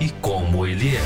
e como Ele é.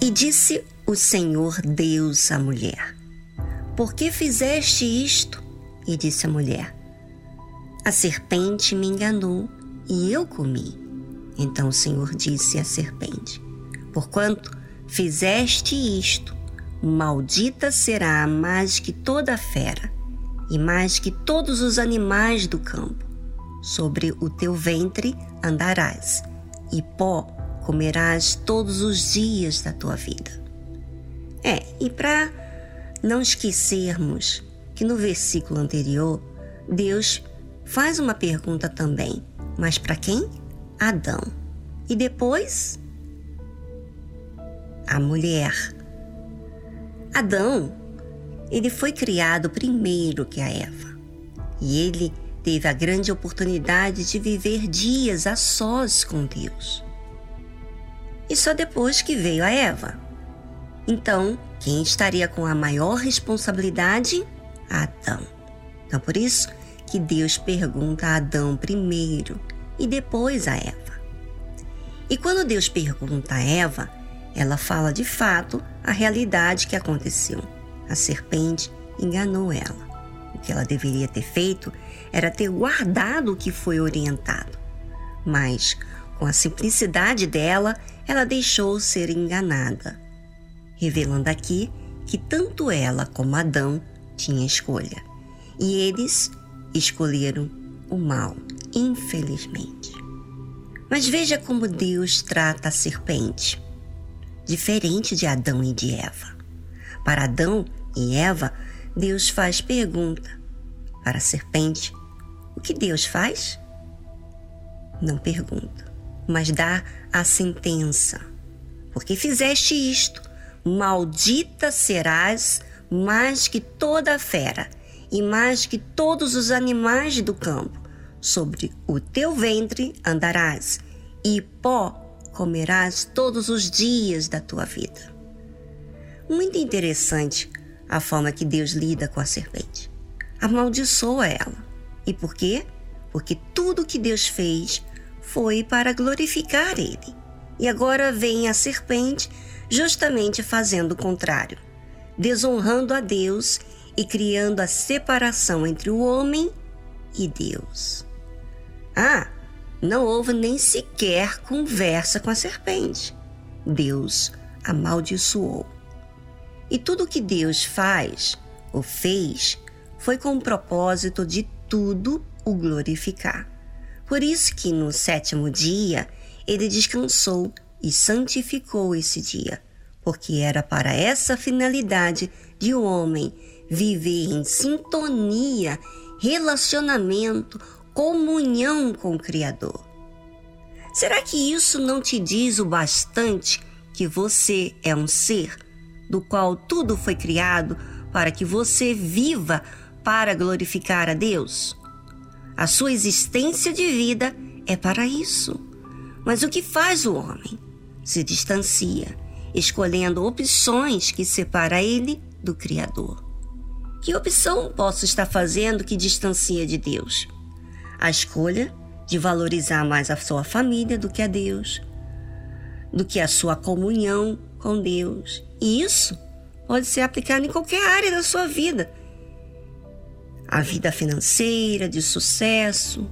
E disse o Senhor Deus à mulher: por que fizeste isto? E disse a mulher: A serpente me enganou e eu comi. Então o Senhor disse à serpente: Porquanto fizeste isto, maldita será mais que toda fera e mais que todos os animais do campo. Sobre o teu ventre andarás, e pó comerás todos os dias da tua vida. É, e para não esquecermos que no versículo anterior, Deus faz uma pergunta também, mas para quem? Adão. E depois, a mulher. Adão, ele foi criado primeiro que a Eva. E ele teve a grande oportunidade de viver dias a sós com Deus. E só depois que veio a Eva. Então, quem estaria com a maior responsabilidade? Adão. Então, por isso que Deus pergunta a Adão primeiro e depois a Eva. E quando Deus pergunta a Eva, ela fala de fato a realidade que aconteceu. A serpente enganou ela. O que ela deveria ter feito era ter guardado o que foi orientado. Mas, com a simplicidade dela, ela deixou ser enganada revelando aqui que tanto ela como Adão tinham escolha. E eles escolheram o mal, infelizmente. Mas veja como Deus trata a serpente, diferente de Adão e de Eva. Para Adão e Eva, Deus faz pergunta. Para a serpente, o que Deus faz? Não pergunta, mas dá a sentença. Porque fizeste isto, Maldita serás mais que toda a fera e mais que todos os animais do campo. Sobre o teu ventre andarás, e pó comerás todos os dias da tua vida. Muito interessante a forma que Deus lida com a serpente. Amaldiçoa ela. E por quê? Porque tudo que Deus fez foi para glorificar Ele. E agora vem a serpente justamente fazendo o contrário, desonrando a Deus e criando a separação entre o homem e Deus. Ah, não houve nem sequer conversa com a serpente. Deus amaldiçoou. E tudo que Deus faz ou fez foi com o propósito de tudo o glorificar. Por isso que no sétimo dia ele descansou e santificou esse dia, porque era para essa finalidade de o homem viver em sintonia, relacionamento, comunhão com o Criador. Será que isso não te diz o bastante que você é um ser do qual tudo foi criado para que você viva para glorificar a Deus? A sua existência de vida é para isso. Mas o que faz o homem? se distancia, escolhendo opções que separa ele do Criador. Que opção posso estar fazendo que distancia de Deus? A escolha de valorizar mais a sua família do que a Deus, do que a sua comunhão com Deus. E isso pode ser aplicado em qualquer área da sua vida. A vida financeira, de sucesso.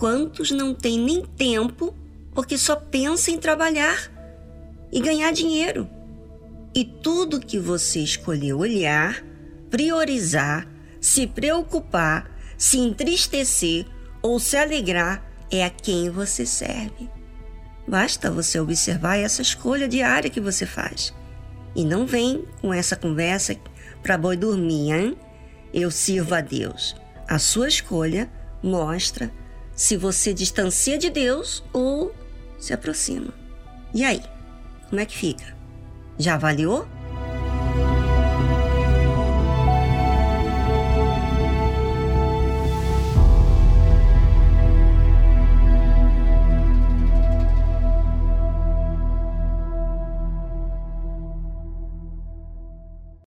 Quantos não têm nem tempo porque só pensam em trabalhar e ganhar dinheiro? E tudo que você escolheu olhar, priorizar, se preocupar, se entristecer ou se alegrar é a quem você serve. Basta você observar essa escolha diária que você faz. E não vem com essa conversa para boi dormir, hein? Eu sirvo a Deus. A sua escolha mostra se você distancia de Deus ou se aproxima. E aí? Como é que fica? Já avaliou?